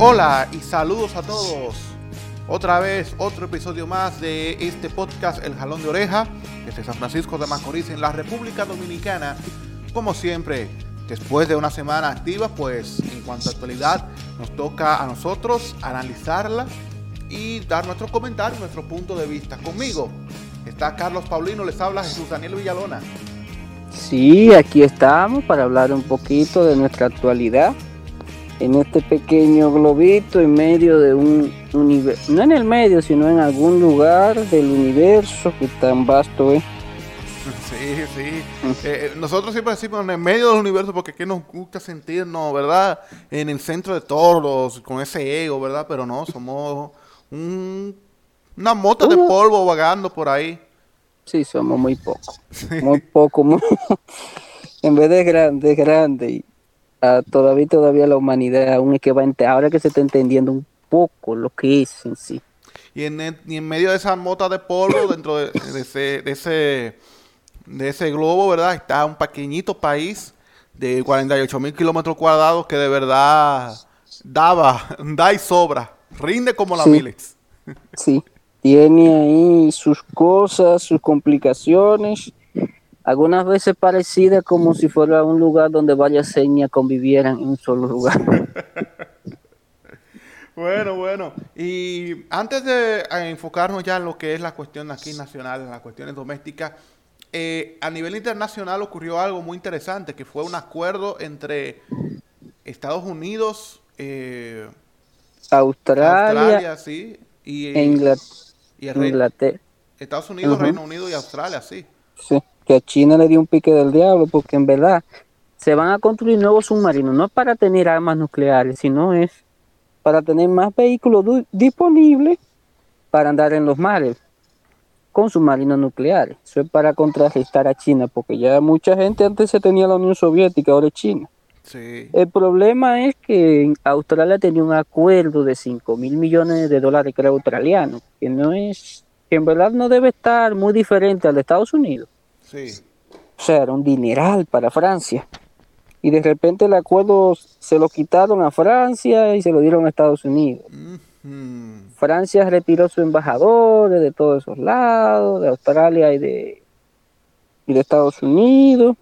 Hola y saludos a todos. Otra vez, otro episodio más de este podcast El Jalón de Oreja, desde San Francisco de Macorís, en la República Dominicana. Como siempre, después de una semana activa, pues en cuanto a actualidad, nos toca a nosotros analizarla y dar nuestro comentario, nuestro punto de vista. Conmigo está Carlos Paulino, les habla Jesús Daniel Villalona. Sí, aquí estamos para hablar un poquito de nuestra actualidad en este pequeño globito en medio de un universo, no en el medio, sino en algún lugar del universo que tan vasto es. Sí, sí. Eh, nosotros siempre decimos en el medio del universo porque aquí nos gusta sentirnos, ¿verdad? En el centro de todos, con ese ego, ¿verdad? Pero no, somos un, una mota de polvo vagando por ahí. Sí, somos muy poco. Muy poco. en vez de grande, grande. Todavía, todavía la humanidad aún es que va ahora que se está entendiendo un poco lo que es en sí. Y en, en medio de esa mota de polvo, dentro de, ese, de, ese, de ese globo, ¿verdad? Está un pequeñito país de 48 mil kilómetros cuadrados que de verdad daba, da y sobra, rinde como la Milex. Sí, tiene ahí sus cosas, sus complicaciones algunas veces parecida como si fuera un lugar donde varias señas convivieran en un solo lugar. bueno, bueno. Y antes de enfocarnos ya en lo que es la cuestión aquí nacional, en las cuestiones domésticas, eh, a nivel internacional ocurrió algo muy interesante, que fue un acuerdo entre Estados Unidos, eh, Australia, sí, y, Inglaterra. Estados Unidos, Reino Unido y Australia, sí. Sí que a China le dio un pique del diablo, porque en verdad se van a construir nuevos submarinos, no para tener armas nucleares, sino es para tener más vehículos disponibles para andar en los mares con submarinos nucleares. Eso es para contrarrestar a China, porque ya mucha gente antes se tenía la Unión Soviética, ahora es China. El problema es que Australia tenía un acuerdo de 5 mil millones de dólares, creo, australiano, que no es, que en verdad no debe estar muy diferente al de Estados Unidos. O sea, era un dineral para Francia. Y de repente el acuerdo se lo quitaron a Francia y se lo dieron a Estados Unidos. Francia retiró su embajador de todos esos lados, de Australia y de, y de Estados Unidos.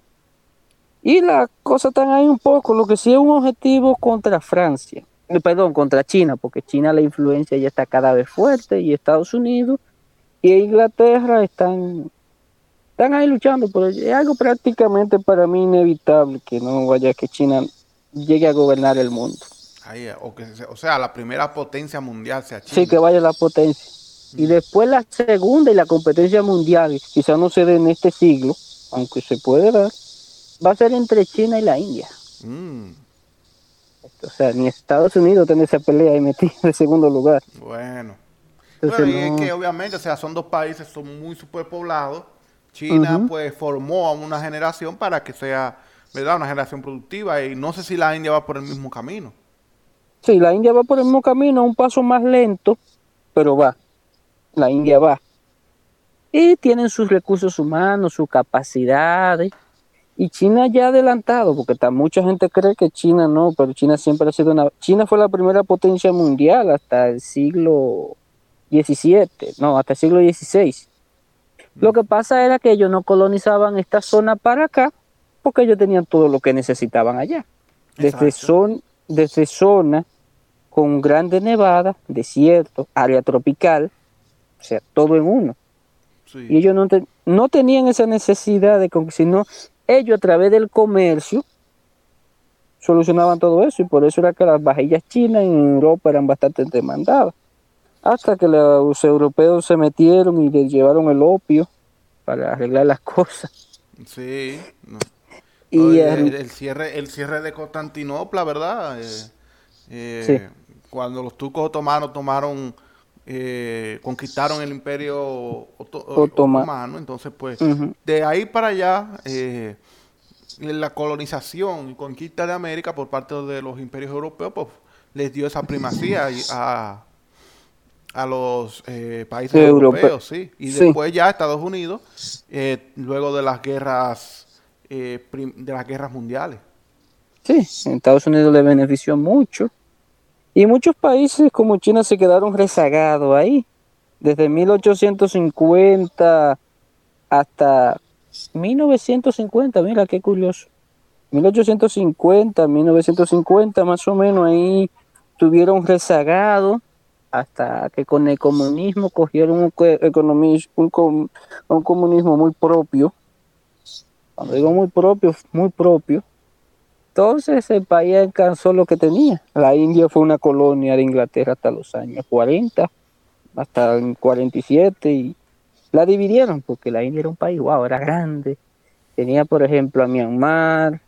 Y la cosa está ahí un poco, lo que sí es un objetivo contra Francia, eh, perdón, contra China, porque China la influencia ya está cada vez fuerte y Estados Unidos y Inglaterra están están ahí luchando, pero es algo prácticamente para mí inevitable que no vaya que China llegue a gobernar el mundo. o, sea, la primera potencia mundial sea China. Sí, que vaya la potencia. Y después la segunda y la competencia mundial, quizás no se dé en este siglo, aunque se puede dar, va a ser entre China y la India. Mm. O sea, ni Estados Unidos tiene esa pelea y metido en segundo lugar. Bueno. y es que obviamente, o sea, son dos países, son muy superpoblados China pues formó a una generación para que sea, ¿verdad? Una generación productiva y no sé si la India va por el mismo camino. Sí, la India va por el mismo camino, un paso más lento, pero va. La India va. Y tienen sus recursos humanos, sus capacidades. Y China ya ha adelantado, porque mucha gente cree que China no, pero China siempre ha sido una... China fue la primera potencia mundial hasta el siglo XVII, no, hasta el siglo XVI. Lo que pasa era que ellos no colonizaban esta zona para acá porque ellos tenían todo lo que necesitaban allá. Desde, son, desde zona con grandes nevadas, desierto, área tropical, o sea, todo en uno. Y ellos no, no tenían esa necesidad de, sino ellos a través del comercio solucionaban todo eso y por eso era que las vajillas chinas en Europa eran bastante demandadas hasta que los europeos se metieron y les llevaron el opio para arreglar las cosas. Sí. y el, cierre, el cierre de Constantinopla, ¿verdad? Eh, eh, cuando los turcos otomanos tomaron, eh, conquistaron el imperio otomano, entonces pues de ahí para allá la colonización y conquista de América por parte de los imperios europeos pues les dio esa primacía a a los eh, países europeos, sí. Y después ya Estados Unidos, eh, luego de las guerras, eh, de las guerras mundiales. Sí, Estados Unidos le benefició mucho Y muchos países como China se quedaron rezagados ahí. Desde 1850 hasta 1950, mira qué curioso. 1850, 1950 más o menos ahí tuvieron rezagado hasta que con el comunismo cogieron un, un, un comunismo muy propio. Cuando digo muy propio, muy propio. Entonces el país alcanzó lo que tenía. La India fue una colonia de Inglaterra hasta los años 40, hasta el 47 y la dividieron porque la India era un país, wow, era grande. Tenía, por ejemplo, a Myanmar,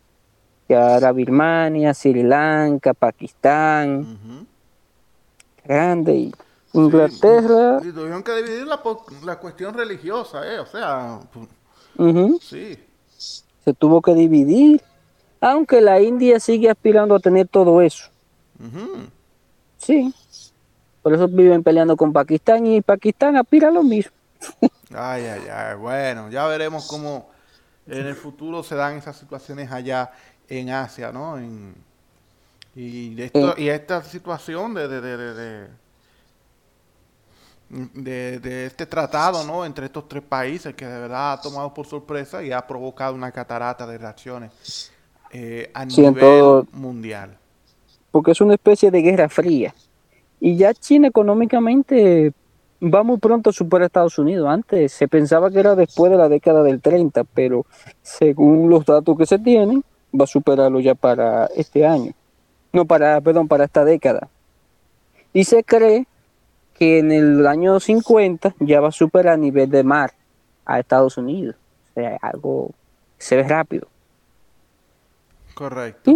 que era Birmania, Sri Lanka, Pakistán. Grande. Y Inglaterra. y tuvieron que dividir la, la, cuestión religiosa, ¿eh? O sea. Sí. Se tuvo que dividir. Aunque la India sigue aspirando a tener todo eso. Sí. Por eso viven peleando con Pakistán y Pakistán aspira a lo mismo. Ay, ay, ay. Bueno, ya veremos cómo en el futuro se dan esas situaciones allá en Asia, ¿no? Y, esto, y esta situación de, de, de, de, este tratado, ¿no? Entre estos tres países que de verdad ha tomado por sorpresa y ha provocado una catarata de reacciones eh, a nivel mundial. Porque es una especie de guerra fría. Y ya China económicamente va muy pronto a superar a Estados Unidos. Antes se pensaba que era después de la década del 30, pero según los datos que se tienen, va a superarlo ya para este año. No, para, perdón, para esta década. Y se cree que en el año 50 ya va a superar a nivel de mar a Estados Unidos. O sea, algo se ve rápido. Correcto.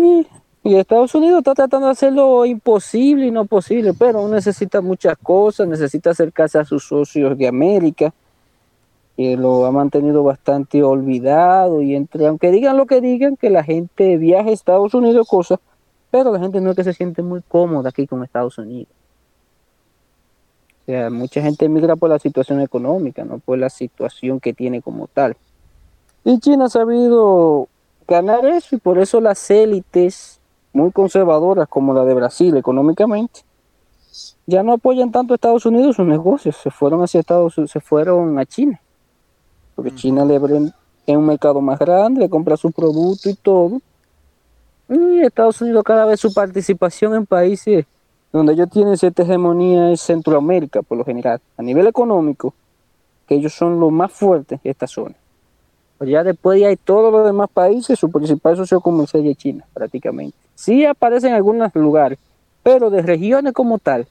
Y Estados Unidos está tratando de hacer lo imposible y no posible, pero necesita muchas cosas, necesita acercarse a sus socios de América, que lo ha mantenido bastante olvidado y entre, aunque digan lo que digan, que la gente viaja a Estados Unidos, cosas, pero la gente no es que se siente muy cómoda aquí con Estados Unidos. O sea, mucha gente migra por la situación económica, no por la situación que tiene como tal. Y China ha sabido ganar eso y por eso las élites muy conservadoras como la de Brasil económicamente, ya no apoyan tanto a Estados Unidos sus negocios, se fueron hacia Estados se fueron a China. Porque China le es un mercado más grande, le compra su producto y todo. Estados Unidos cada vez su participación en países donde ellos tienen cierta hegemonía es Centroamérica por lo general, a nivel económico, que ellos son los más fuertes en esta zona. Pero ya después hay todos los demás países, su principal socio comercial es China, prácticamente. Sí aparece en algunos lugares, pero de regiones como tal,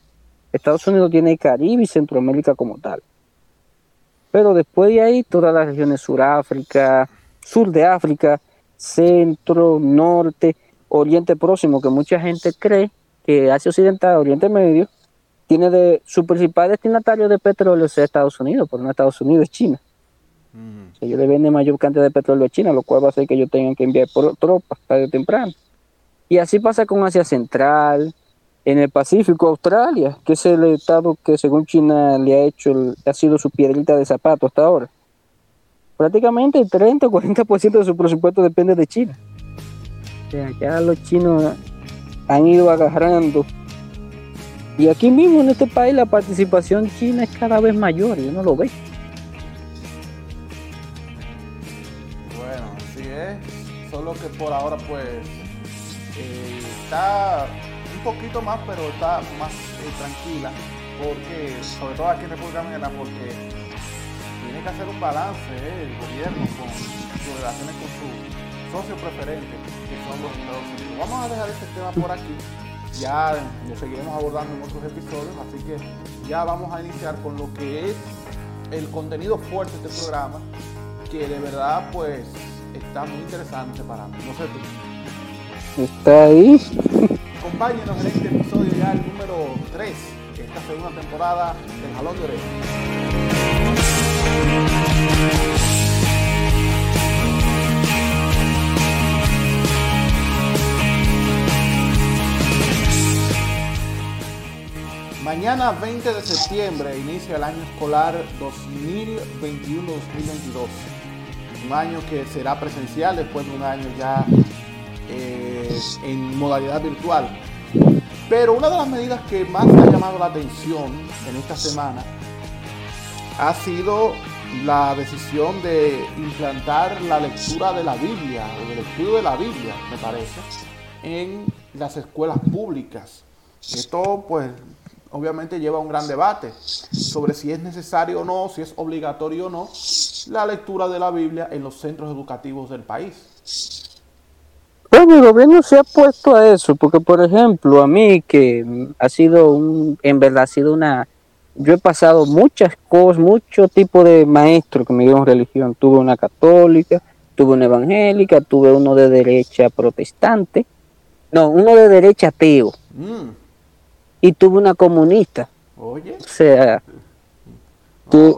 Estados Unidos tiene Caribe y Centroamérica como tal. Pero después de ahí, todas las regiones Suráfrica, sur de África, centro, norte, Oriente Próximo, que mucha gente cree que Asia Occidental, Oriente Medio, tiene de su principal destinatario de petróleo es Estados Unidos, pero no Estados Unidos, es China. ellos le venden mayor cantidad de petróleo a China, lo cual va a hacer que ellos tengan que enviar tropas tarde o temprano. Y así pasa con Asia Central, en el Pacífico, Australia, que es el estado que según China le ha hecho, ha sido su piedrita de zapato hasta ahora. Prácticamente el 30 o 40% de su presupuesto depende de China. O sea, ya los chinos han ido agarrando. Y aquí mismo en este país la participación china es cada vez mayor, y uno lo ve. Bueno, así es. Solo que por ahora pues eh, está un poquito más, pero está más eh, tranquila, porque, sobre todo aquí en República Dominicana, porque tiene que hacer un balance eh, el gobierno con sus relaciones con su socio preferente, que son los Estados Unidos. Vamos a dejar este tema por aquí, ya lo seguiremos abordando en otros episodios, así que ya vamos a iniciar con lo que es el contenido fuerte de este programa, que de verdad pues está muy interesante para mí. No sé tú. Está ahí. Acompáñenos en este episodio ya el número 3 de esta segunda temporada del Jalón de Mañana 20 de septiembre inicia el año escolar 2021-2022. Un año que será presencial después de un año ya eh, en modalidad virtual. Pero una de las medidas que más ha llamado la atención en esta semana ha sido la decisión de implantar la lectura de la Biblia, o el estudio de la Biblia, me parece, en las escuelas públicas. Esto, pues, obviamente lleva un gran debate sobre si es necesario o no, si es obligatorio o no, la lectura de la Biblia en los centros educativos del país. Bueno, el gobierno se ha puesto a eso, porque por ejemplo, a mí que ha sido un, en verdad ha sido una, yo he pasado muchas cosas, mucho tipo de maestros que me dieron religión. Tuve una católica, tuve una evangélica, tuve uno de derecha protestante, no, uno de derecha ateo. Mm. Y tuve una comunista. Oye. O sea,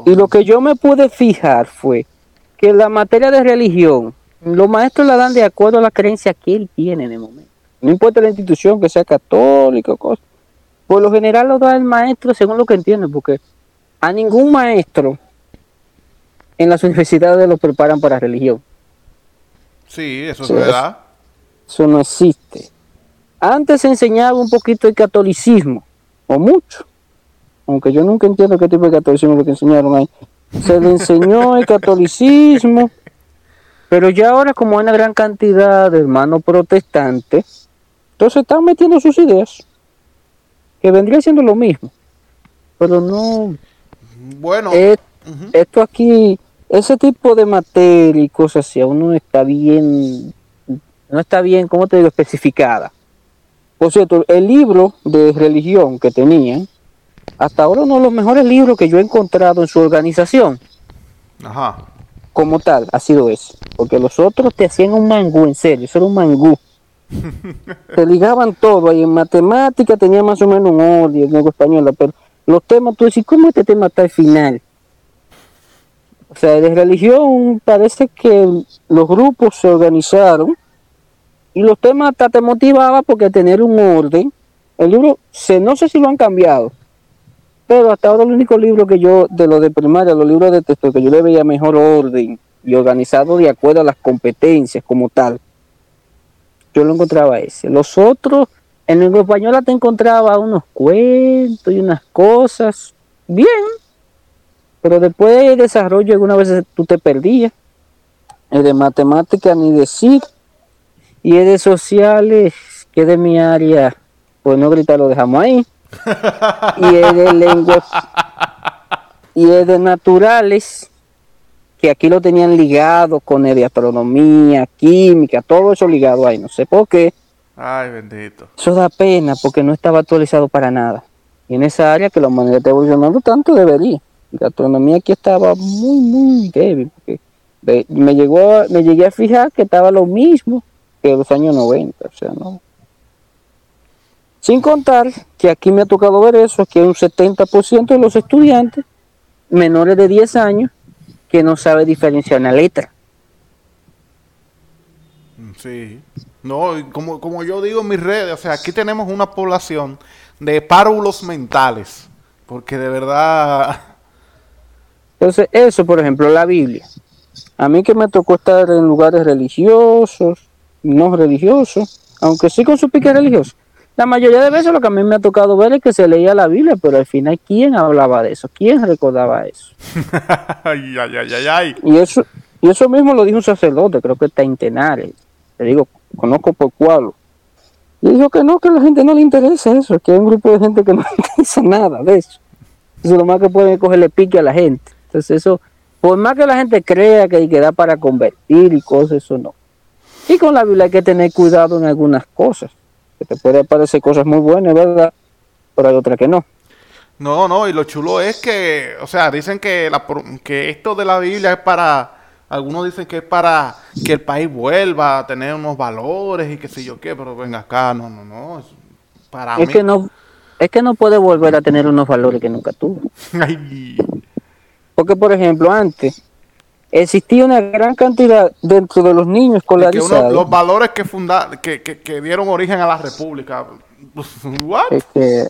y lo que yo me pude fijar fue que la materia de religión, los maestros la dan de acuerdo a la creencia que él tiene en el momento. No importa la institución, que sea católica o cosa. Por lo general lo da el maestro según lo que entiende, porque a ningún maestro en las universidades lo preparan para religión. Sí, eso es verdad. Eso, no existe. Antes se enseñaba un poquito el catolicismo, o mucho, aunque yo nunca entiendo qué tipo de catolicismo lo que enseñaron ahí. Se le enseñó el catolicismo, pero ya ahora como hay una gran cantidad de hermanos protestantes, entonces están metiendo sus ideas, que vendría siendo lo mismo, pero no... Bueno. Esto aquí, ese tipo de materia y cosas así, aún no está bien, no está bien, ¿cómo te digo?, especificada. Por cierto, el libro de religión que tenían, hasta ahora uno de los mejores libros que yo he encontrado en su organización. Ajá. Como tal, ha sido ese. Porque los otros te hacían un mangú, en serio, eso era un mangú. te ligaban todo, ahí en matemática tenía más o menos un odio, en lengua española, pero los temas, tú decís, ¿cómo este tema está al final? O sea, de religión parece que los grupos se organizaron y los temas hasta te motivaba porque tener un orden. El libro, se, no sé si lo han cambiado, pero hasta ahora el único libro que yo, de lo de primaria, los libros de texto, que yo le veía mejor orden y organizado de acuerdo a las competencias como tal, yo lo encontraba ese. Los otros, en lengua española te encontraba unos cuentos y unas cosas, bien, pero después de desarrollo algunas veces tú te perdías. El de matemáticas ni decir, y el de sociales, que de mi área, pues no gritar lo dejamos ahí y es de lenguas y es de naturales que aquí lo tenían ligado con el de astronomía, química, todo eso ligado ahí, no sé por qué. Ay, bendito. Eso da pena porque no estaba actualizado para nada. Y en esa área que la humanidad está evolucionando tanto debería. La astronomía aquí estaba muy, muy débil. me, llegó, me llegué a fijar que estaba lo mismo que los años 90. O sea, no, sin contar que aquí me ha tocado ver eso, que hay un 70% de los estudiantes menores de 10 años que no sabe diferenciar una letra. Sí. No, como, como yo digo en mis redes, o sea, aquí tenemos una población de párvulos mentales, porque de verdad... Entonces, eso, por ejemplo, la Biblia. A mí que me tocó estar en lugares religiosos, no religiosos, aunque sí con su pique religioso, la mayoría de veces lo que a mí me ha tocado ver es que se leía la Biblia, pero al final, ¿quién hablaba de eso? ¿Quién recordaba eso? ay, ay, ay, ay, Y eso, y eso mismo lo dijo un sacerdote, creo que está en Tenares. Te digo, conozco por cuál. Y dijo que no, que a la gente no le interesa eso, que hay un grupo de gente que no le interesa nada de eso. Eso es lo más que puede cogerle pique a la gente. Entonces eso, por más que la gente crea que hay que dar para convertir y cosas, eso no. Y con la Biblia hay que tener cuidado en algunas cosas que te puede parecer cosas muy buenas, ¿verdad? Pero hay otras que no. No, no, y lo chulo es que, o sea, dicen que, la, que esto de la Biblia es para, algunos dicen que es para que el país vuelva a tener unos valores y qué sé yo qué, pero venga acá, no, no, no, es para es Que no, es que no puede volver a tener unos valores que nunca tuvo. Porque, por ejemplo, antes, existía una gran cantidad dentro de los niños escolarizados. los valores que, funda, que, que, dieron origen a la República. que,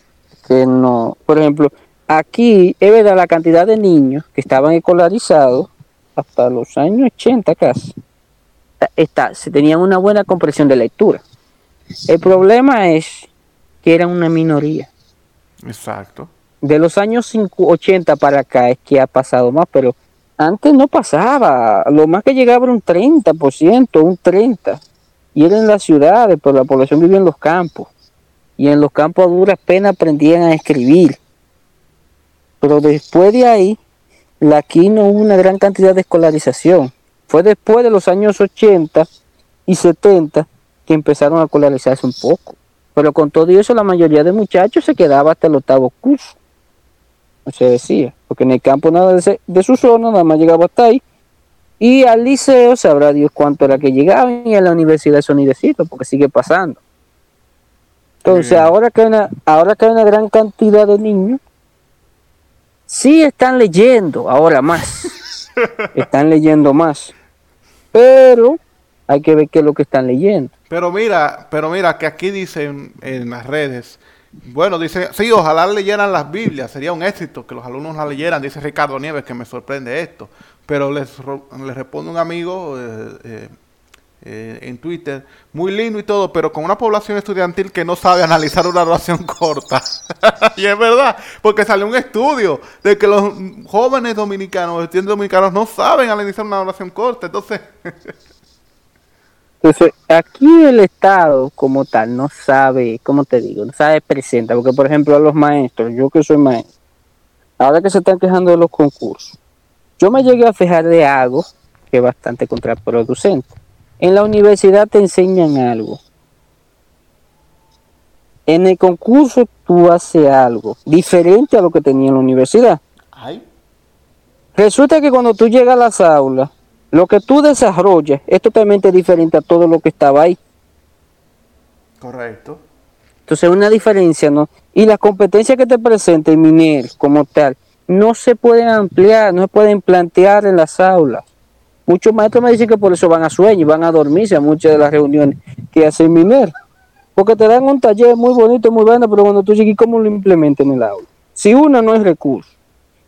que, no. Por ejemplo, aquí es verdad la cantidad de niños que estaban escolarizados hasta los años 80 casi. Está, se tenían una buena comprensión de lectura. El problema es que eran una minoría. Exacto. De los años 80 para acá es que ha pasado más, pero antes no pasaba. Lo más que llegaba era un 30%, un 30%. Y era en las ciudades, pero la población vivía en los campos. Y en los campos a duras penas aprendían a escribir. Pero después de ahí, aquí no hubo una gran cantidad de escolarización. Fue después de los años 80 y 70 que empezaron a escolarizarse un poco. Pero con todo eso, la mayoría de muchachos se quedaba hasta el octavo curso. Se decía, porque en el campo nada de, su zona, nada más llegaba hasta ahí. Y al liceo sabrá Dios cuánto era que llegaban y a la universidad eso ni decirlo, porque sigue pasando. Entonces, ahora que, hay una, ahora que hay una gran cantidad de niños, sí están leyendo, ahora más. están leyendo más. Pero hay que ver qué es lo que están leyendo. Pero mira, pero mira que aquí dicen en las redes, bueno, dice, sí, ojalá leyeran las Biblias, sería un éxito que los alumnos la leyeran, dice Ricardo Nieves, que me sorprende esto. Pero les, les responde un amigo eh, eh, eh, en Twitter, muy lindo y todo, pero con una población estudiantil que no sabe analizar una oración corta. y es verdad, porque salió un estudio de que los jóvenes dominicanos, estudiantes dominicanos, no saben analizar una oración corta. Entonces... Entonces, aquí el Estado como tal no sabe, ¿cómo te digo? No sabe presenta, porque por ejemplo a los maestros, yo que soy maestro, ahora que se están quejando de los concursos, yo me llegué a fijar de algo que es bastante contraproducente. En la universidad te enseñan algo. En el concurso tú haces algo diferente a lo que tenía en la universidad. Resulta que cuando tú llegas a las aulas, lo que tú desarrollas es totalmente diferente a todo lo que estaba ahí. Correcto. Entonces, una diferencia, ¿no? Y las competencias que te presenta el MINER como tal, no se pueden ampliar, no se pueden plantear en las aulas. Muchos maestros me dicen que por eso van a sueño y van a dormirse a muchas de las reuniones que hace el MINER. Porque te dan un taller muy bonito, muy bueno, pero cuando tú llegues, ¿cómo lo implementas en el aula? Si una no es recurso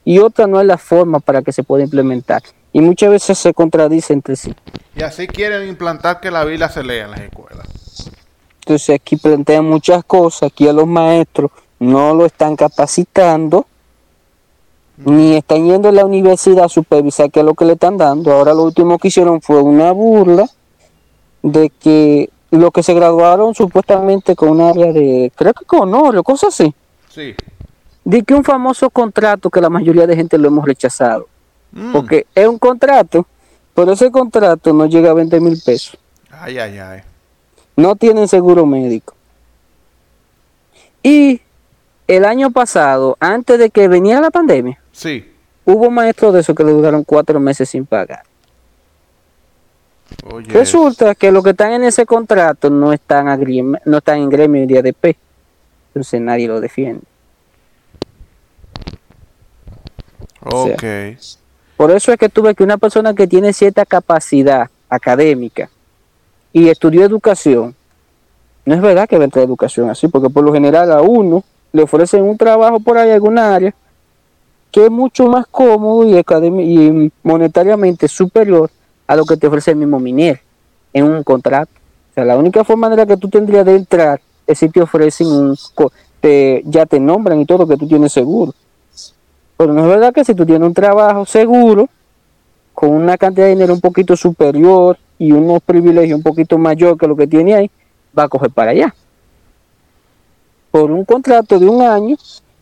y otra no es la forma para que se pueda implementar, y muchas veces se contradicen entre sí. Y así quieren implantar que la Biblia se lea en las escuelas. Entonces aquí plantean muchas cosas, aquí a los maestros no lo están capacitando, ni están yendo a la universidad a supervisar qué es lo que le están dando. Ahora lo último que hicieron fue una burla de que los que se graduaron supuestamente con un área de, creo que con oro, cosas así. Sí. De que un famoso contrato que la mayoría de gente lo hemos rechazado. Mm. Porque es un contrato, pero ese contrato no llega a 20 mil pesos. Ay, ay, ay. No tienen seguro médico. Y el año pasado, antes de que viniera la pandemia, sí. hubo maestros de esos que le duraron cuatro meses sin pagar. Resulta que los que están en ese contrato no están, no están en gremio de ADP. Entonces nadie lo defiende. Ok. Por eso es que tuve que una persona que tiene cierta capacidad académica y estudió educación, no es verdad que va a entrar educación así, porque por lo general a uno le ofrecen un trabajo por ahí alguna área que es mucho más cómodo y, y monetariamente superior a lo que te ofrece el mismo minero en un contrato. O sea, la única forma de la que tú tendrías de entrar es si te ofrecen un, ya te nombran y todo que tú tienes seguro. Pero no es verdad que si tú tienes un trabajo seguro, con una cantidad de dinero un poquito superior y unos privilegios un poquito mayor que lo que tiene ahí, va a coger para allá. Por un contrato de un año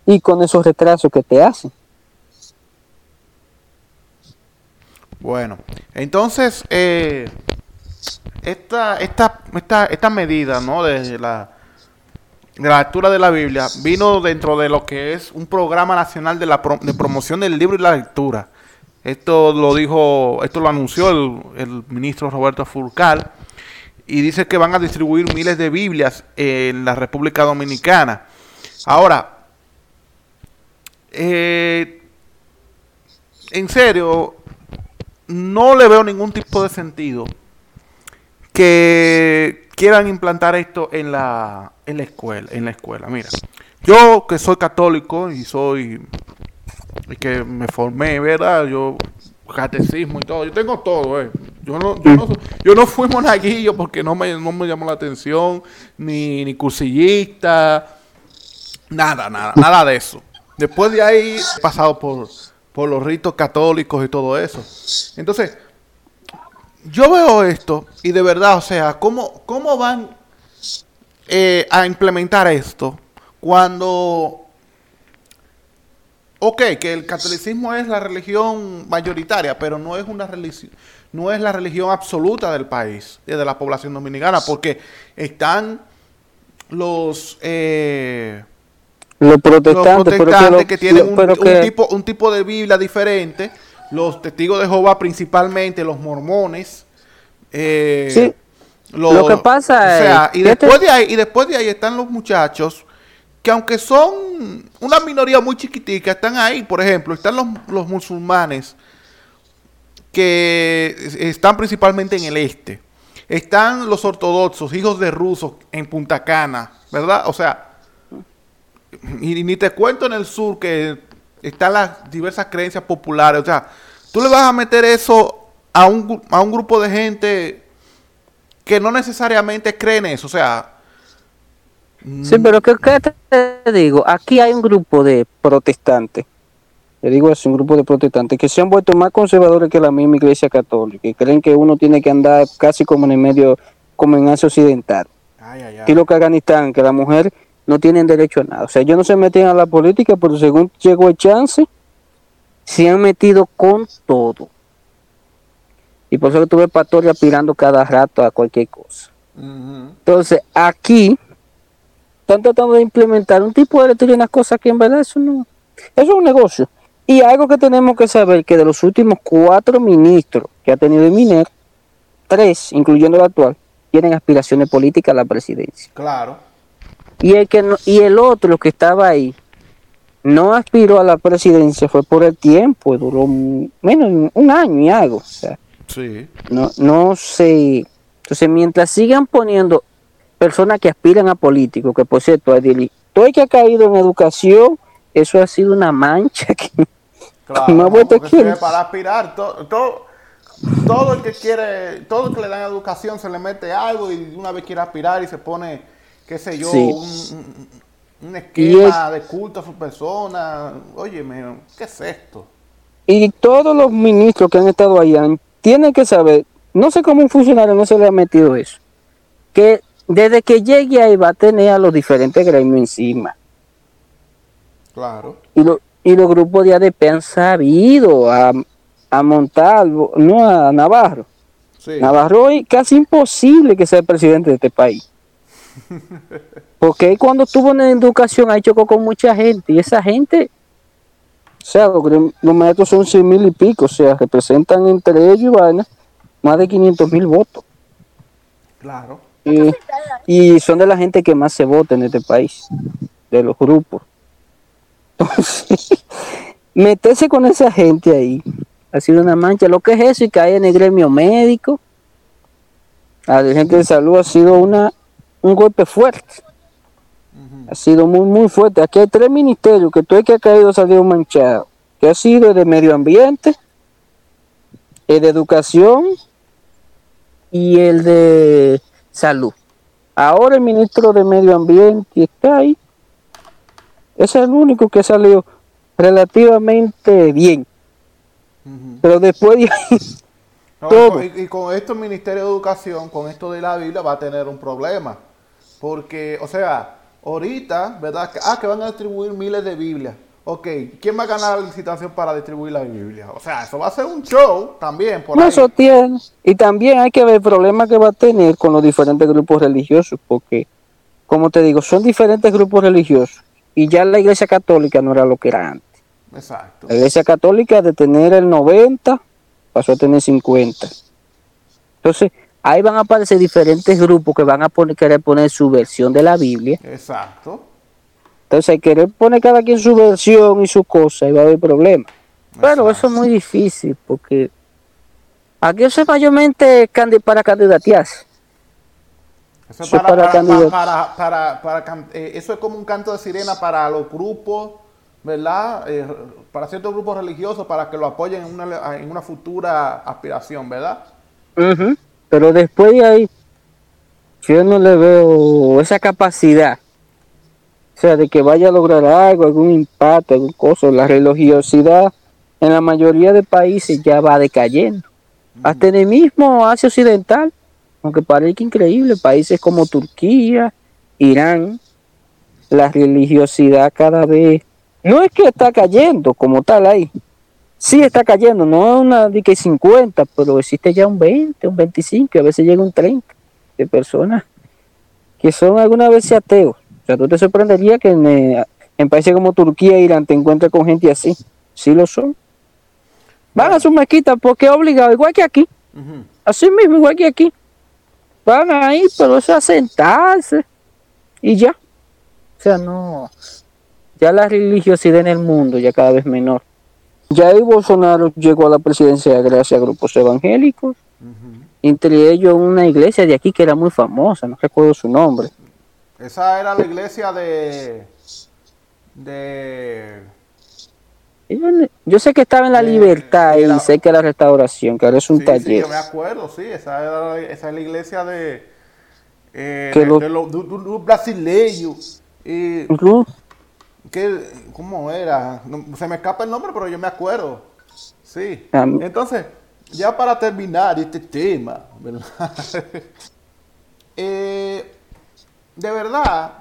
y con esos retrasos que te hacen. Bueno, entonces, eh, esta, esta, esta, esta medida, ¿no? De la de la lectura de la Biblia vino dentro de lo que es un programa nacional de, la de promoción del libro y la lectura. Esto lo dijo, esto lo anunció el, ministro Roberto Furcal y dice que van a distribuir miles de Biblias en la República Dominicana. Ahora, eh, en serio, no le veo ningún tipo de sentido que quieran implantar esto en la, en la escuela, en la escuela. Mira, yo que soy católico y soy y que me formé, ¿verdad? Yo catecismo y todo, yo tengo todo, eh. Yo no, yo no, yo no fui monaguillo porque no me, no me llamó la atención, ni, ni cursillista, Nada, nada, nada de eso. Después de ahí he pasado por, por los ritos católicos y todo eso. Entonces, yo veo esto y de verdad, o sea, ¿cómo, cómo van eh, a implementar esto cuando, ok, que el catolicismo es la religión mayoritaria, pero no es una religión, no es la religión absoluta del país, de la población dominicana, porque están los... Eh, los protestantes, que, tienen un, tipo, un tipo de Biblia diferente, los testigos de Jehová principalmente, los mormones. Eh, sí. Lo que pasa es. Y después, de ahí, y después de ahí están los muchachos que, aunque son una minoría muy chiquitica, están ahí. Por ejemplo, están los, los musulmanes que están principalmente en el este. Están los ortodoxos, hijos de rusos, en Punta Cana, ¿verdad? O sea, y, ni te cuento en el sur que están las diversas creencias populares. O sea, tú le vas a meter eso a un, a un grupo de gente que no necesariamente creen eso, o sea... Sí, pero ¿qué, te digo? Aquí hay un grupo de protestantes, le digo es un grupo de protestantes que se han vuelto más conservadores que la misma iglesia católica y creen que uno tiene que andar casi como en el medio, como en Asia Occidental. Y lo que Afganistán, que la mujer no tienen derecho a nada. O sea, ellos no se meten a la política, pero según llegó el chance, se han metido con todo. Y por eso que tuve pastor aspirando cada rato a cualquier cosa. Entonces, aquí están tratando de implementar un tipo de y unas cosas que en verdad eso no. Eso es un negocio. Y algo que tenemos que saber que de los últimos cuatro ministros que ha tenido el MINER, tres, incluyendo el actual, tienen aspiraciones políticas a la presidencia. Claro. Y el, que y el otro que estaba ahí no aspiró a la presidencia, fue por el tiempo, duró menos un año y algo. O sea, Sí. No, no sé. Entonces, mientras sigan poniendo personas que aspiran a políticos, que por cierto, todo el que ha caído en educación, eso ha sido una mancha que claro, para aspirar, todo, todo, el que quiere, todo el que le dan educación se le mete algo y una vez quiere aspirar y se pone, qué sé yo, un, esquema de culto a su persona. Oye, ¿qué es esto? Y todos los ministros que han estado allá tiene que saber, no sé cómo un funcionario no se le ha metido eso, que desde que llegue ahí va a tener a los diferentes gremios encima. Claro. Y, y los grupos de ADP han sabido a, a montar, no a Navarro. Navarro es casi imposible que sea el presidente de este país. Porque cuando estuvo en educación ahí chocó con mucha gente y esa gente o sea, los, maestros son 100 mil y pico, o sea, representan entre ellos y más de 500 mil votos. Claro. Y, son de la gente que más se vota en este país, de los grupos. Entonces, meterse con esa gente ahí ha sido una mancha. Lo que es eso y caer en el gremio médico, a la gente de salud ha sido una, un golpe fuerte ha sido muy, muy fuerte. Aquí hay tres ministerios que todo el que ha caído salió manchado, que ha sido el de medio ambiente, el de educación y el de salud. Ahora el ministro de medio ambiente está ahí. Es el único que salió relativamente bien. Pero después de ahí, Y, con esto el Ministerio de Educación, con esto de la Biblia, va a tener un problema. Porque, o sea, ahorita, ¿verdad? Ah, que van a distribuir miles de Biblias. Ok, ¿quién va a ganar la licitación para distribuir la Biblia? O sea, eso va a ser un show también. Por no, eso tiene. Y también hay que ver el problema que va a tener con los diferentes grupos religiosos, porque, como te digo, son diferentes grupos religiosos. Y ya la iglesia católica no era lo que era antes. Exacto. La iglesia católica de tener el 90 pasó a tener 50. Entonces, ahí van a aparecer diferentes grupos que van a poner, querer poner su versión de la Biblia. Exacto. Entonces, hay querer poner cada quien su versión y su cosa, y va a haber problemas. Pero eso es muy difícil, porque aquí eso es mayormente para candidatearse. Eso es, para, para, para, para eh, eso es como un canto de sirena para los grupos, ¿verdad? Eh, para ciertos grupos religiosos, para que lo apoyen en una, en una futura aspiración, ¿verdad? Pero después de ahí, yo no le veo esa capacidad. O sea, de que vaya a lograr algo, algún impacto, algún cosa. La religiosidad en la mayoría de países ya va decayendo. Hasta en el mismo Asia Occidental, aunque parezca increíble, países como Turquía, Irán, la religiosidad cada vez no es que está cayendo como tal ahí. Sí está cayendo, no es una de que 50, pero existe ya un 20, un 25, a veces llega un 30 de personas que son algunas veces ateos. O sea, tú te sorprendería que en, eh, países como Turquía e Irán te encuentres con gente así. Sí lo son. Van a su mezquita porque es obligado, igual que aquí. Así mismo, igual que aquí. Van ahí, pero eso a sentarse y ya. O sea, no. Ya la religiosidad en el mundo ya cada vez menor. Ya ahí Bolsonaro llegó a la presidencia gracias a grupos evangélicos, entre ellos una iglesia de aquí que era muy famosa, no recuerdo su nombre. Esa era la iglesia de... de... Yo sé que estaba en la libertad y sé que la restauración, que ahora es un taller. Sí, yo me acuerdo, sí, esa, era, esa es la iglesia de, eh, de, los brasileños. Y, ¿Cómo era? se me escapa el nombre, pero yo me acuerdo. Sí. Entonces, ya para terminar este tema, ¿verdad? Eh, de verdad,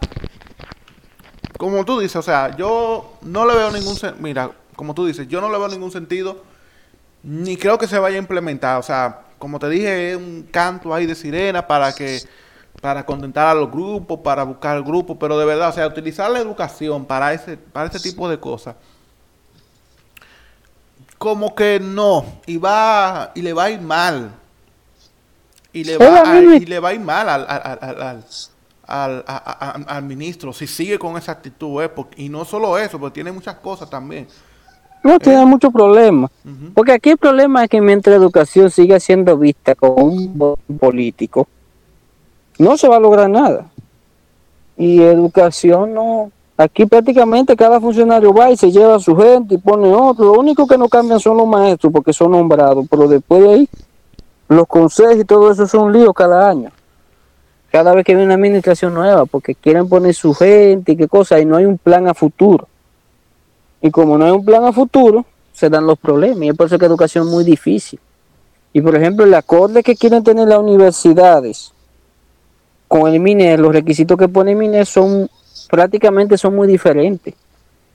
como tú dices, o sea, yo no le veo ningún... Mira, como tú dices, yo no le veo ningún sentido, ni creo que se vaya a implementar. O sea, como te dije, es un canto ahí de sirena para que para contentar a los grupos, para buscar el grupo, pero de verdad, o sea, utilizar la educación para ese, para ese tipo de cosas, como que no, y va, y le va a ir mal. Y le va, a, y le va a ir mal al, al, al, al, ministro si sigue con esa actitud. ¿eh? y no solo eso, porque tiene muchas cosas también. No, tiene muchos problemas. Porque aquí el problema es que mientras la educación sigue siendo vista como un político, no se va a lograr nada. Y educación no. Aquí prácticamente cada funcionario va y se lleva a su gente y pone otro. Lo único que no cambian son los maestros porque son nombrados, pero después de ahí los consejos y todo eso son líos cada año. Cada vez que viene una administración nueva, porque quieren poner su gente y qué cosa, y no hay un plan a futuro. Y como no hay un plan a futuro, se dan los problemas. Y es por eso que educación es muy difícil. Y por ejemplo, el acorde que quieren tener las universidades con el MINER, los requisitos que pone MINER son prácticamente son muy diferentes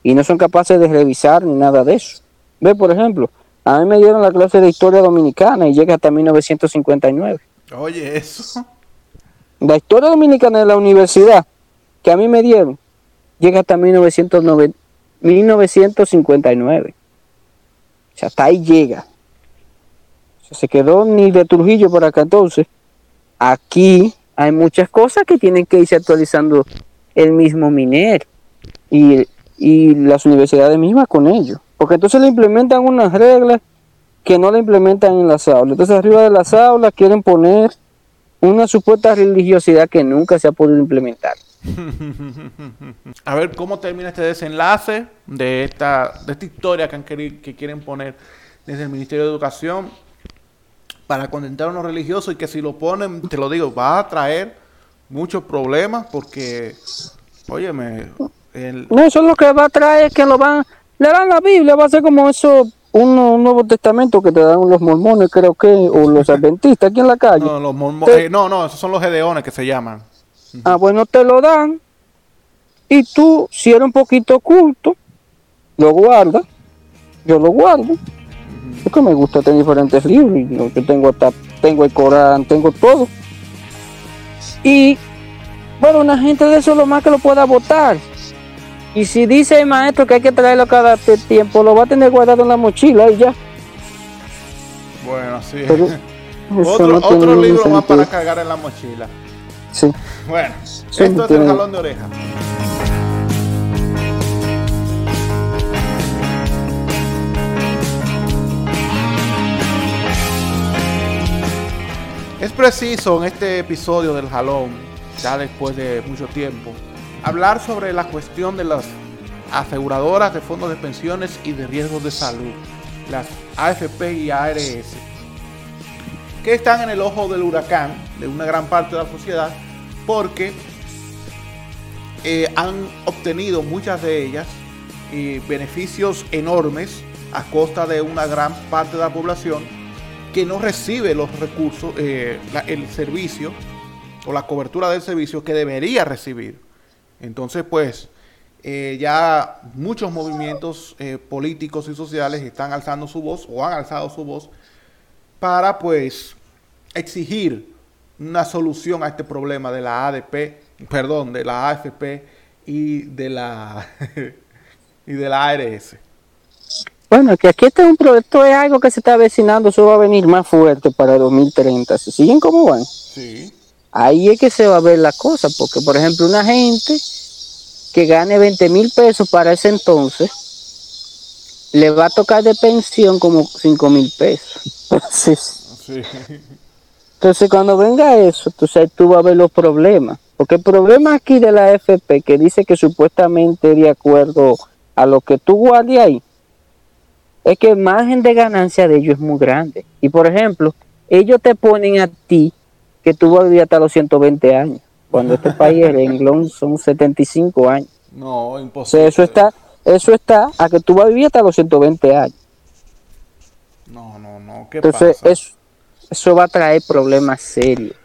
y no son capaces de revisar ni nada de eso. Ve, por ejemplo, a mí me dieron la clase de historia dominicana y llega hasta 1959. Oye, eso. La historia dominicana de la universidad que a mí me dieron llega hasta 1959. O sea, hasta ahí llega. O sea, se quedó ni de Trujillo por acá entonces. Aquí hay muchas cosas que tienen que irse actualizando el mismo MINER y, las universidades mismas con ello. Porque entonces le implementan unas reglas que no le implementan en las aulas. Entonces arriba de las aulas quieren poner una supuesta religiosidad que nunca se ha podido implementar. A ver cómo termina este desenlace de esta, de esta historia que, han que quieren poner desde el Ministerio de Educación para contentar a unos religiosos y que si lo ponen, te lo digo, va a traer muchos problemas porque, óyeme... El... No, eso es lo que va a traer, que lo van, le dan la Biblia, va a ser como eso, un, Nuevo Testamento que te dan los mormones, creo que, o los adventistas aquí en la calle. No, los mormones, eh, no, no, esos son los gedeones que se llaman. Ah, bueno, te lo dan y tú, si eres un poquito oculto, lo guardas, yo lo guardo porque me gusta tener diferentes libros. Yo tengo hasta, tengo el Corán, tengo todo. Y bueno, una gente de eso lo más que lo pueda votar. Y si dice el maestro que hay que traerlo cada tiempo, lo va a tener guardado en la mochila y ya. Bueno, sí. otro, otro libro más para cargar en la mochila. Sí. Bueno, esto es el jalón de oreja. Preciso en este episodio del jalón, ya después de mucho tiempo, hablar sobre la cuestión de las aseguradoras de fondos de pensiones y de riesgos de salud, las AFP y ARS, que están en el ojo del huracán de una gran parte de la sociedad porque eh, han obtenido muchas de ellas beneficios enormes a costa de una gran parte de la población que no recibe los recursos, eh, el servicio o la cobertura del servicio que debería recibir. Entonces, pues, eh, ya muchos movimientos eh, políticos y sociales están alzando su voz o han alzado su voz para, pues, exigir una solución a este problema de la ADP, perdón, de la AFP y de la y de la ARS. Bueno, que aquí este un proyecto, es algo que se está avecinando, eso va a venir más fuerte para 2030. Si siguen como van, sí. ahí es que se va a ver la cosa, porque por ejemplo una gente que gane 20 mil pesos para ese entonces, le va a tocar de pensión como 5 mil pesos. Entonces cuando venga eso, entonces tú vas a ver los problemas. Porque el problema aquí de la FP, que dice que supuestamente de acuerdo a lo que tú guardes ahí, es que el margen de ganancia de ellos es muy grande. Y por ejemplo, ellos te ponen a ti que tú vas a vivir hasta los 120 años, cuando este país, el renglón, son 75 años. No, imposible. eso está, eso está a que tú vas a vivir hasta los 120 años. No, no, no. ¿Qué Entonces, Eso, eso va a traer problemas serios.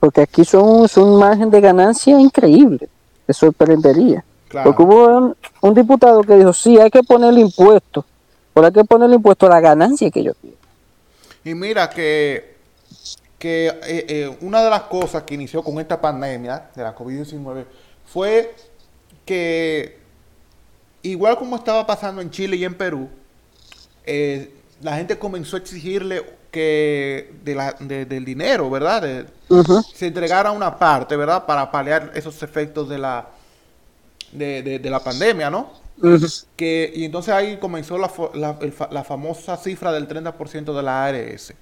Porque aquí son, son un margen de ganancia increíble. Te sorprendería. Porque hubo un, diputado que dijo, sí, hay que ponerle impuesto, pero hay que ponerle impuesto a la ganancia que yo quiero. Y mira que, que eh, eh, una de las cosas que inició con esta pandemia de la COVID-19 fue que, igual como estaba pasando en Chile y en Perú, eh, la gente comenzó a exigirle que de la, del dinero, ¿verdad? Se entregara una parte, ¿verdad? Para paliar esos efectos de la de, la pandemia, ¿no? que, y entonces ahí comenzó la, la, famosa cifra del 30% de la ARS.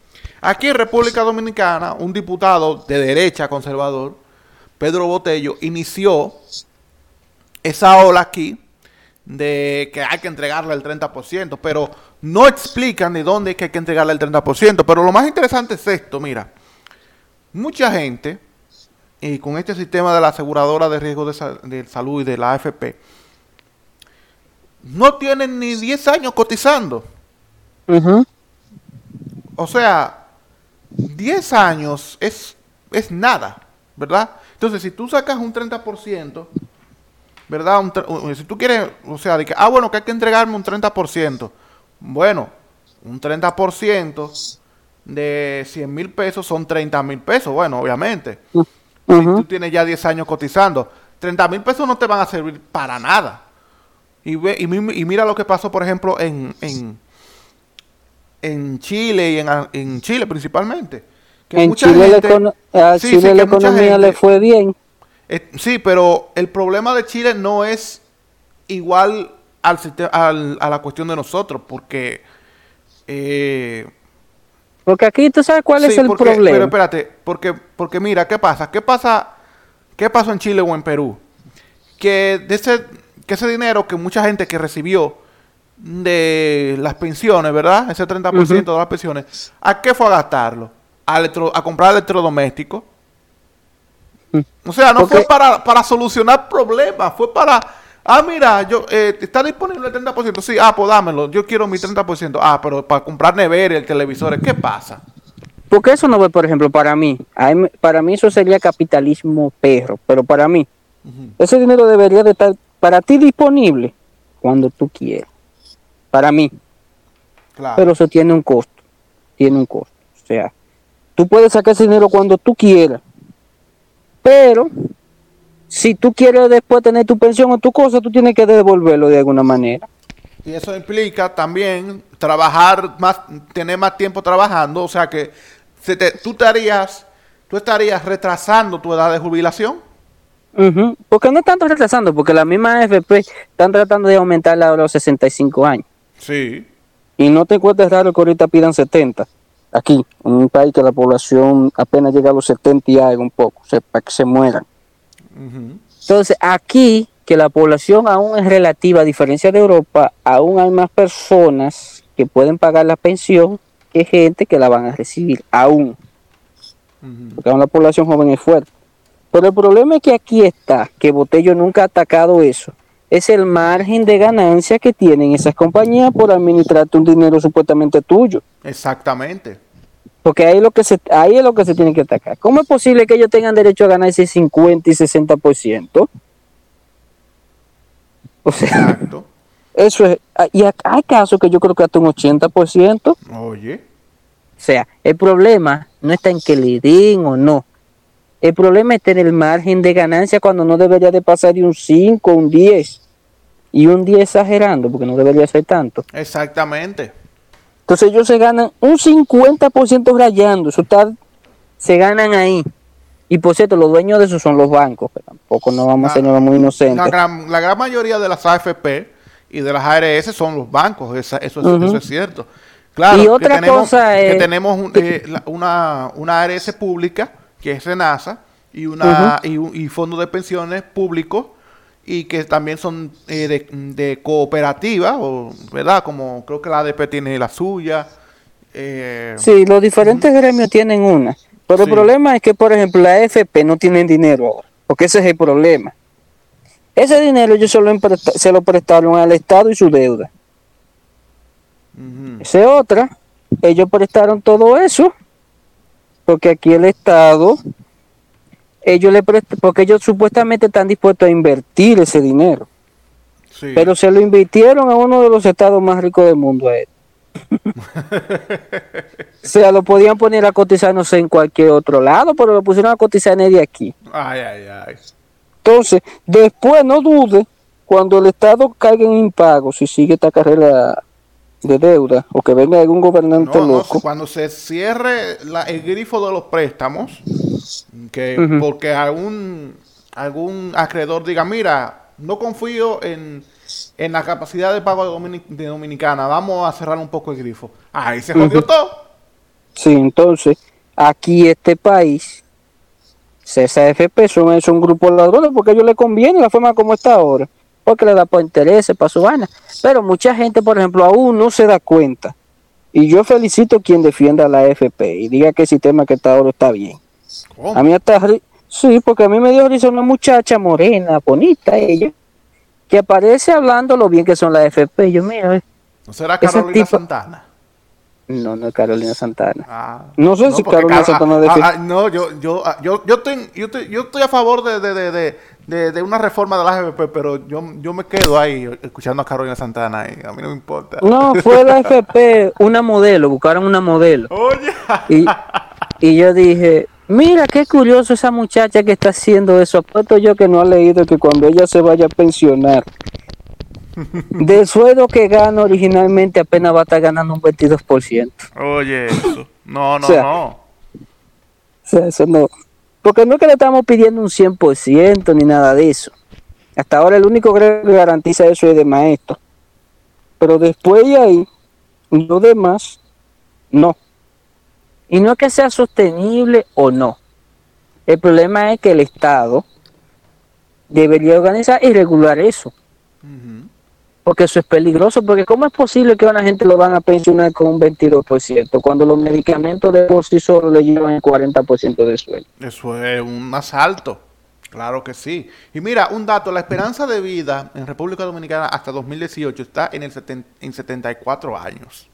Aquí en República Dominicana, un diputado de derecha conservador, Pedro Botello, inició esa ola aquí de que hay que entregarle el 30%, pero no explican de dónde es que hay que entregarle el 30%. Pero lo más interesante es esto, mira, mucha gente y con este sistema de la aseguradora de riesgo de, salud y de la AFP, no tienen ni 10 años cotizando. O sea, 10 años es, es nada, ¿verdad? Entonces, si tú sacas un 30%, ¿verdad? si tú quieres, o sea, de que, ah, bueno, que hay que entregarme un 30%. Bueno, un 30% de 100 mil pesos son 30 mil pesos, bueno, obviamente si tú tienes ya 10 años cotizando. 30 mil pesos no te van a servir para nada. Y, ve, y, mira lo que pasó, por ejemplo, en, en, Chile y en, Chile principalmente. Que en Chile, a Chile la economía le fue bien. Eh, sí, pero el problema de Chile no es igual al, al a la cuestión de nosotros, porque eh, porque aquí tú sabes cuál es el problema. Pero espérate, porque, porque mira, ¿qué pasa? ¿Qué pasa? ¿Qué pasó en Chile o en Perú? Que de ese, que ese dinero que mucha gente que recibió de las pensiones, ¿verdad? Ese 30% de las pensiones, ¿a qué fue a gastarlo? A, a comprar electrodomésticos. Mm. O sea, no fue para, para solucionar problemas, fue para Ah, mira, yo eh, está disponible el 30%. Sí, ah, pues dámelo. Yo quiero mi 30%. Ah, pero para comprar nevera y el televisor, ¿qué pasa? Porque eso no ve, por ejemplo, para mí. Para mí eso sería capitalismo perro. Pero para mí, ese dinero debería de estar para ti disponible cuando tú quieras. Para mí. Claro. Pero eso tiene un costo. Tiene un costo. O sea, tú puedes sacar ese dinero cuando tú quieras. Pero si tú quieres después tener tu pensión o tu cosa, tú tienes que devolverlo de alguna manera. Y eso implica también trabajar más, tener más tiempo trabajando, o sea que tú estarías, tú estarías retrasando tu edad de jubilación. Porque no tanto retrasando, porque la misma AFP están tratando de aumentarla a los 65 años. Sí. Y no te encuentres raro que ahorita pidan 70. Aquí, en un país que la población apenas llega a los 70 y algo un poco, o sea, para que se mueran. Entonces, aquí, que la población aún es relativa, a diferencia de Europa, aún hay más personas que pueden pagar la pensión que gente que la van a recibir, aún. Porque aún la población joven es fuerte. Pero el problema es que aquí está, que Botello nunca ha atacado eso. Es el margen de ganancia que tienen esas compañías por administrarte un dinero supuestamente tuyo. Exactamente. Porque ahí es lo que se, ahí es lo que se tiene que atacar. ¿Cómo es posible que ellos tengan derecho a ganar ese 50 y 60%? O sea, Exacto. eso es, y hay casos que yo creo que hasta un 80%. Oye. O sea, el problema no está en que le den o no. El problema está en el margen de ganancia cuando no debería de pasar de un 5, un 10. Y un 10 exagerando, porque no debería ser tanto. Exactamente. Entonces ellos se ganan un 50% rayando, eso está, se ganan ahí. Y por cierto, los dueños de eso son los bancos, pero tampoco no vamos a ser muy inocentes. La gran, la gran mayoría de las AFP y de las ARS son los bancos, eso, es, cierto. Claro, y otra que tenemos, cosa es, que tenemos eh, una, una ARS pública, que es Renasa, y, una, y, y fondos de pensiones públicos y que también son eh, de, de, cooperativa, o, ¿verdad? Como creo que la ADP tiene la suya. Eh, sí, los diferentes gremios tienen una. Pero el problema es que, por ejemplo, la AFP no tienen dinero ahora, porque ese es el problema. Ese dinero ellos solo se lo prestaron al Estado y su deuda. Esa otra, ellos prestaron todo eso, porque aquí el Estado ellos le porque ellos supuestamente están dispuestos a invertir ese dinero. Pero se lo invirtieron a uno de los estados más ricos del mundo a él. o sea, lo podían poner a cotizar, no sé, en cualquier otro lado, pero lo pusieron a cotizar en el de aquí. Ay, ay, ay. Entonces, después no dude, cuando el Estado caiga en impago, si sigue esta carrera de deuda o que venga algún gobernante loco. cuando se cierre el grifo de los préstamos, que porque algún algún acreedor diga, mira, no confío en, en la capacidad de pago de, Dominicana, vamos a cerrar un poco el grifo. Ahí se jodió todo. Sí, entonces, aquí este país, CSFP son, es un grupo de ladrones porque a ellos les conviene la forma como está ahora porque le da por interés, para su vaina. Pero mucha gente, por ejemplo, aún no se da cuenta. Y yo felicito a quien defienda la AFP y diga que el sistema que está ahora está bien. A mí hasta... Sí, porque a mí me dio risa una muchacha morena, bonita ella, que aparece hablando lo bien que son las AFP. yo, mira, ¿No será Carolina Santana? No, no es Carolina Santana. Ah. no sé si Carolina Santana ah, ah, No, yo, yo, yo, yo, estoy, yo, estoy, yo estoy a favor de, de, de, de, una reforma de la AFP, pero yo, yo me quedo ahí escuchando a Carolina Santana y a mí no me importa. No, fue la AFP una modelo, buscaron una modelo. Oye. Y, yo dije, mira qué curioso esa muchacha que está haciendo eso. Apuesto yo que no ha leído que cuando ella se vaya a pensionar, del sueldo que gana originalmente apenas va a estar ganando un 22%. Oye, eso. No, no, no. O sea, eso no. Porque no es que le estamos pidiendo un 100% ni nada de eso. Hasta ahora el único que garantiza eso es de maestro. Pero después de ahí, lo demás, no. Y no es que sea sostenible o no. El problema es que el Estado debería organizar y regular eso porque eso es peligroso, porque ¿cómo es posible que una gente lo van a pensionar con un 22% cuando los medicamentos de por sí solo le llevan el 40% de sueldo? Eso es un asalto, claro que sí. Y mira, un dato, la esperanza de vida en República Dominicana hasta 2018 está en, el en 74 años.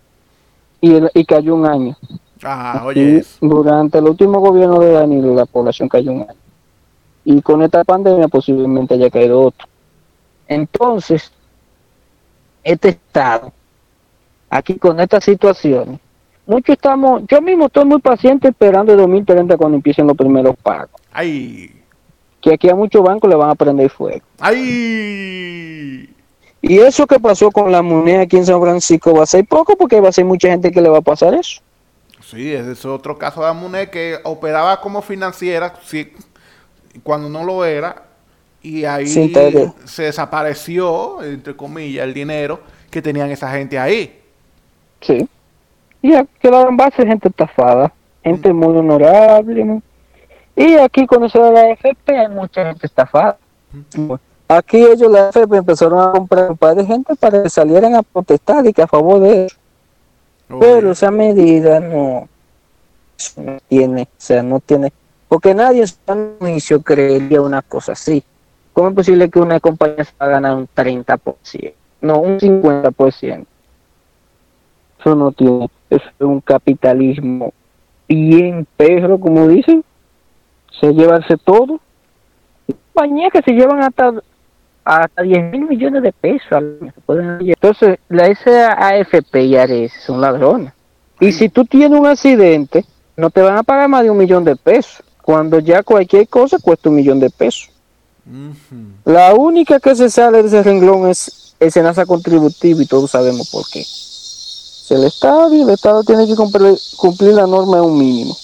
Y, y cayó un año. Ah, oye. Durante el último gobierno de Danilo la población cayó un año. Y con esta pandemia posiblemente haya caído otro. Entonces, este Estado, aquí con esta situación, muchos estamos, yo mismo estoy muy paciente esperando el 2030 cuando empiecen los primeros pagos. Ay. Que aquí a muchos bancos le van a prender fuego. Ay. Y eso que pasó con la moneda aquí en San Francisco va a ser poco porque va a ser mucha gente que le va a pasar eso. Sí, ese es otro caso de la moneda que operaba como financiera sí, cuando no lo era y ahí se desapareció, entre comillas, el dinero que tenían esa gente ahí. Sí. Y quedaron base gente estafada, gente mm. muy honorable. Y aquí con eso de la FP hay mucha gente estafada. Mm. Aquí ellos, la FP, empezaron a comprar un par de gente para que salieran a protestar y que a favor de eso. Pero esa medida no, no tiene, o sea, no tiene Porque nadie en un juicio creería una cosa así. ¿Cómo es posible que una compañía se va a ganar un 30%? No, un 50%. Eso no tiene, es un capitalismo bien perro, como dicen. Se llevarse todo. Compañías que se llevan hasta hasta 10 mil millones de pesos. Entonces, la SAFP y ARS son ladrones. Y si tú tienes un accidente, no te van a pagar más de un millón de pesos, cuando ya cualquier cosa cuesta un millón de pesos. La única que se sale de ese renglón es el Senasa contributivo y todos sabemos por qué. el Estado y el Estado tiene que cumplir, cumplir la norma de un mínimo.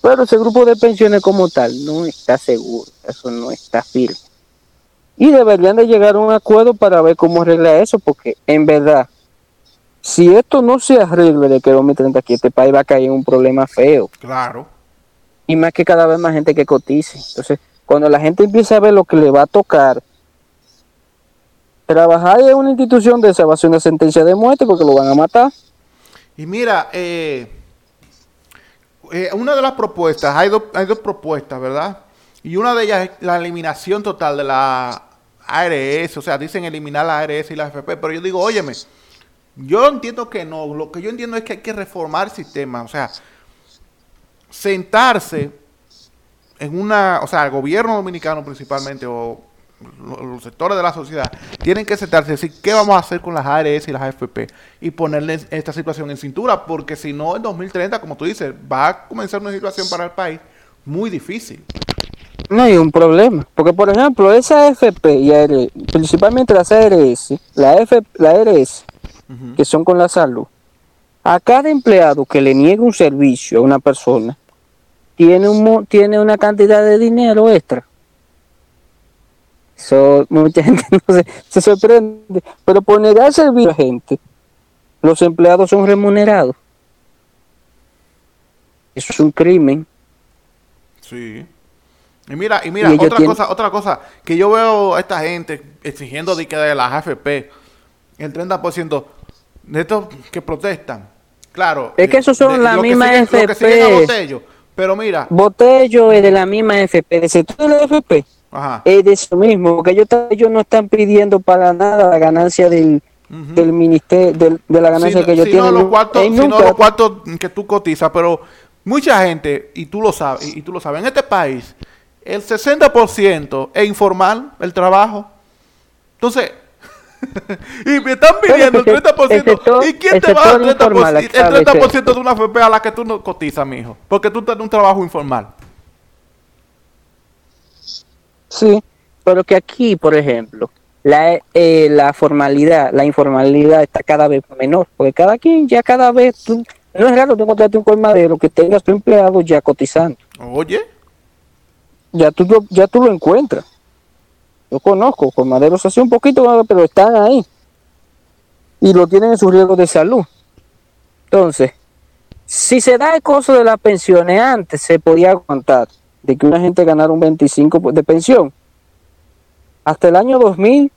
Pero ese grupo de pensiones como tal no está seguro, eso no está firme. Y deberían de llegar a un acuerdo para ver cómo arregla eso, porque en verdad, si esto no se arregle de que 2030 aquí, este país va a caer en un problema feo. Claro. Y más que cada vez más gente que cotice. Entonces, cuando la gente empieza a ver lo que le va a tocar, trabajar en una institución de esa va a ser una sentencia de muerte porque lo van a matar. Y mira, eh, eh, una de las propuestas, hay, hay dos propuestas, ¿verdad? Y una de ellas es la eliminación total de la ARS, o sea, dicen eliminar la ARS y la AFP, pero yo digo, óyeme, yo entiendo que no, lo que yo entiendo es que hay que reformar el sistema, o sea, sentarse en una, o sea, el gobierno dominicano principalmente, o los, sectores de la sociedad, tienen que sentarse y decir qué vamos a hacer con las ARS y las AFP y ponerle esta situación en cintura, porque si no, en 2030, como tú dices, va a comenzar una situación para el país muy difícil no hay un problema. Porque, por ejemplo, esa FP y ARS, principalmente las ARS, la, F, la ARS, que son con la salud, a cada empleado que le niegue un servicio a una persona, tiene, un, tiene una cantidad de dinero extra. Eso, mucha gente no se, se sorprende. Pero por negar servicio a la gente, los empleados son remunerados. Eso es un crimen. Sí. Y mira, y mira, otra cosa, otra cosa, que yo veo a esta gente exigiendo de que de las AFP, el 30% de estos que protestan. Claro. Es que esos son la misma FP. Pero mira. Botello es de la misma FP, de sector de la FP. Ajá. Es de eso mismo, porque ellos, ellos no están pidiendo para nada la ganancia del, del ministerio, de la ganancia que ellos tienen. No los cuartos, sino los cuartos que tú cotizas, pero mucha gente, y tú lo sabes, y tú lo sabes, en este país el 60% es informal el trabajo. Entonces, y me están pidiendo el 30%. ¿Y quién te va a dar el 30%, el 30 de una FP a la que tú no cotizas, mijo? Porque tú tienes un trabajo informal. Sí, pero que aquí, por ejemplo, la, eh, la formalidad, la informalidad está cada vez menor, porque cada quien ya cada vez, no es raro que encontrarte un colmadero que tenga su empleado ya cotizando. Oye ya tú, ya tú lo encuentras. Yo conozco colmaderos así un poquito, pero están ahí. Y lo tienen en su riesgo de salud. Entonces, si se da el costo de las pensiones antes, se podía aguantar de que una gente ganara un 25 de pensión. Hasta el año 2000,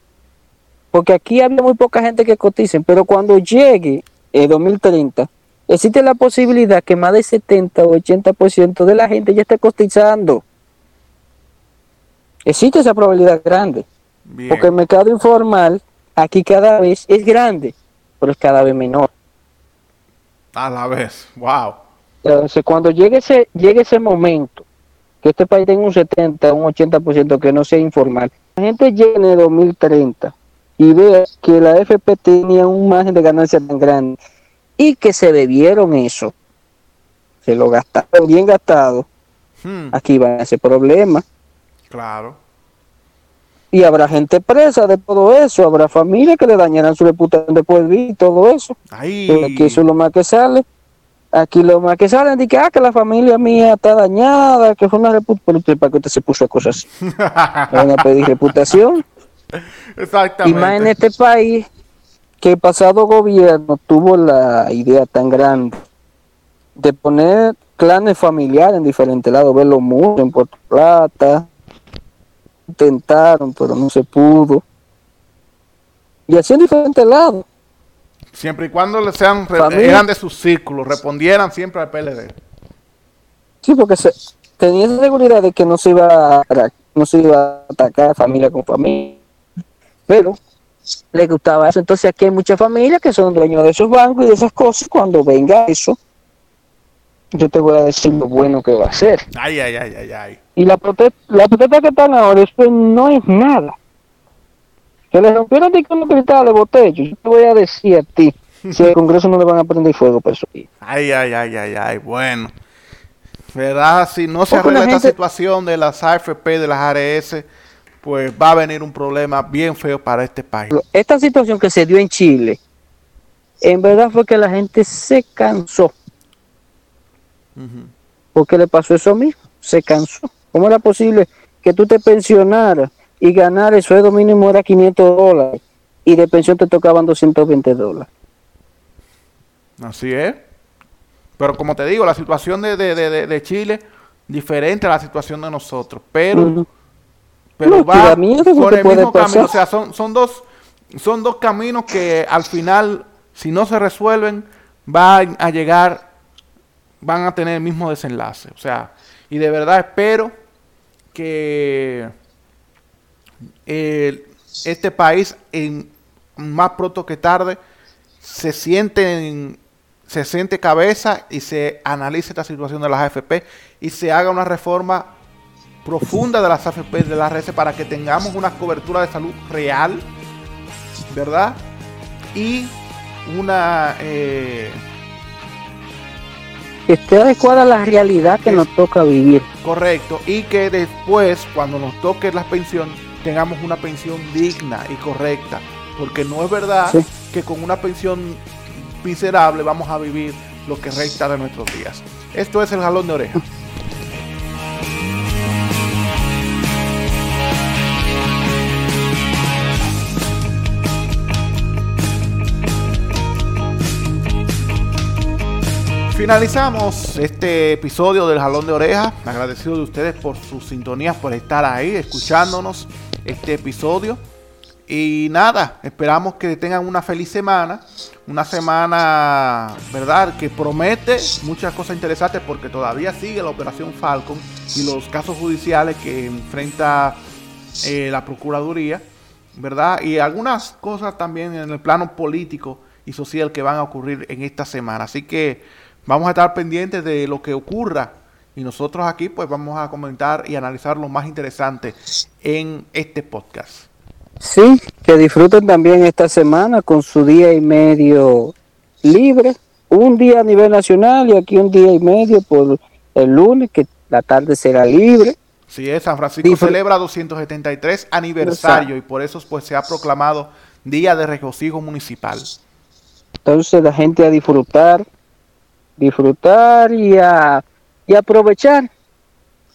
porque aquí había muy poca gente que coticen, pero cuando llegue el 2030, existe la posibilidad que más de 70 o 80% de la gente ya esté cotizando. Existe esa probabilidad grande. Porque el mercado informal aquí cada vez es grande, pero es cada vez menor. A la vez, wow. Entonces, cuando llegue ese, llegue ese momento, que este país tenga un 70, un 80% que no sea informal, la gente llegue en el 2030 y vea que la FP tenía un margen de ganancia tan grande y que se debieron eso, se lo gastaron bien gastado, hmm. aquí va a ser problema. Claro. Y habrá gente presa de todo eso, habrá familias que le dañarán su reputación después de y todo eso. aquí eso es lo más que sale. Aquí lo más que sale es que, ah, que la familia mía está dañada, que fue una reputación. ¿Para que usted se puso a cosas así? Van a pedir reputación. Exactamente. Y más en este país, que el pasado gobierno tuvo la idea tan grande de poner clanes familiares en diferentes lados, verlo mucho en Puerto Plata, intentaron, pero no se pudo. Y así en diferentes lados. Siempre y cuando le sean, eran de sus círculos, respondieran siempre al PLD. Sí, porque se, tenía esa seguridad de que no se iba a, no se iba a atacar familia con familia. Pero le gustaba eso. Entonces aquí hay muchas familias que son dueños de esos bancos y de esas cosas. Cuando venga eso, yo te voy a decir lo bueno que va a ser. Ay, ay, ay, ay, ay. Y la protesta, la protesta que están ahora, eso no es nada. Que le rompieron con los cristales botello. Yo te voy a decir a ti, si el Congreso no le van a prender fuego por eso. Ay, ay, ay, ay, ay, bueno. ¿Verdad? Si no se arregla esta situación de las AFP, de las ARS, pues va a venir un problema bien feo para este país. Esta situación que se dio en Chile, en verdad fue que la gente se cansó. Porque le pasó eso mismo, se cansó. ¿Cómo era posible que tú te pensionaras y ganar el sueldo mínimo era 500 dólares y de pensión te tocaban 220 dólares? Así es. Pero como te digo, la situación de, de, de, de Chile diferente a la situación de nosotros. Pero pero va por el mismo camino. O sea, son, son, dos, son dos caminos que al final, si no se resuelven, van a llegar, van a tener el mismo desenlace. O sea, y de verdad espero que este país, en, más pronto que tarde, se siente se siente cabeza y se analice esta situación de las AFP y se haga una reforma profunda de las AFP de la red para que tengamos una cobertura de salud real, ¿verdad? Y una... Eh, que esté adecuada a la realidad que nos toca vivir. Correcto. Y que después, cuando nos toque la pensión, tengamos una pensión digna y correcta. Porque no es verdad que con una pensión miserable vamos a vivir lo que resta de nuestros días. Esto es el jalón de oreja. Finalizamos este episodio del Jalón de Oreja. Agradecido de ustedes por sus sintonías, por estar ahí, escuchándonos este episodio. Y nada, esperamos que tengan una feliz semana. Una semana, ¿verdad? Que promete muchas cosas interesantes porque todavía sigue la operación Falcon y los casos judiciales que enfrenta eh, la Procuraduría, ¿verdad? Y algunas cosas también en el plano político y social que van a ocurrir en esta semana. Así que Vamos a estar pendientes de lo que ocurra y nosotros aquí pues vamos a comentar y analizar lo más interesante en este podcast. Sí, que disfruten también esta semana con su día y medio libre, un día a nivel nacional y aquí un día y medio por el lunes, que la tarde será libre. Sí, es, San Francisco celebra 273 aniversario y por eso pues se ha proclamado Día de Regocijo Municipal. Entonces la gente a disfrutar, disfrutar y, a, y aprovechar.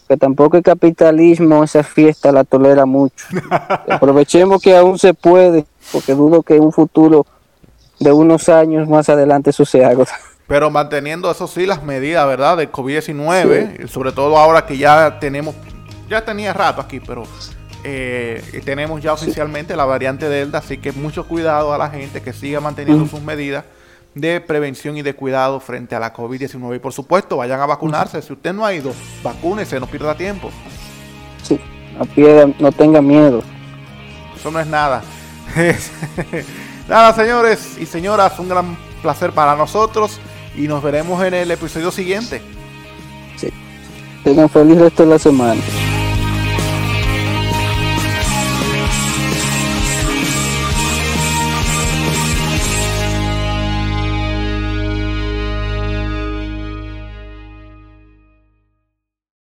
Que tampoco el capitalismo, esa fiesta la tolera mucho. Aprovechemos que aún se puede, porque dudo que en un futuro de unos años más adelante eso se haga. Pero manteniendo eso sí las medidas, ¿verdad? Del COVID-19, sobre todo ahora que ya tenemos, ya tenía rato aquí, pero eh, tenemos ya oficialmente la variante Delta, así que mucho cuidado a la gente que siga manteniendo sus medidas de prevención y de cuidado frente a la COVID-19. Y por supuesto, vayan a vacunarse. Si usted no ha ido, vacúnese, no pierda tiempo. Sí, no, pierda, no tenga miedo. Eso no es nada. nada, señores y señoras, un gran placer para nosotros y nos veremos en el episodio siguiente. Sí. Tengan feliz resto de la semana.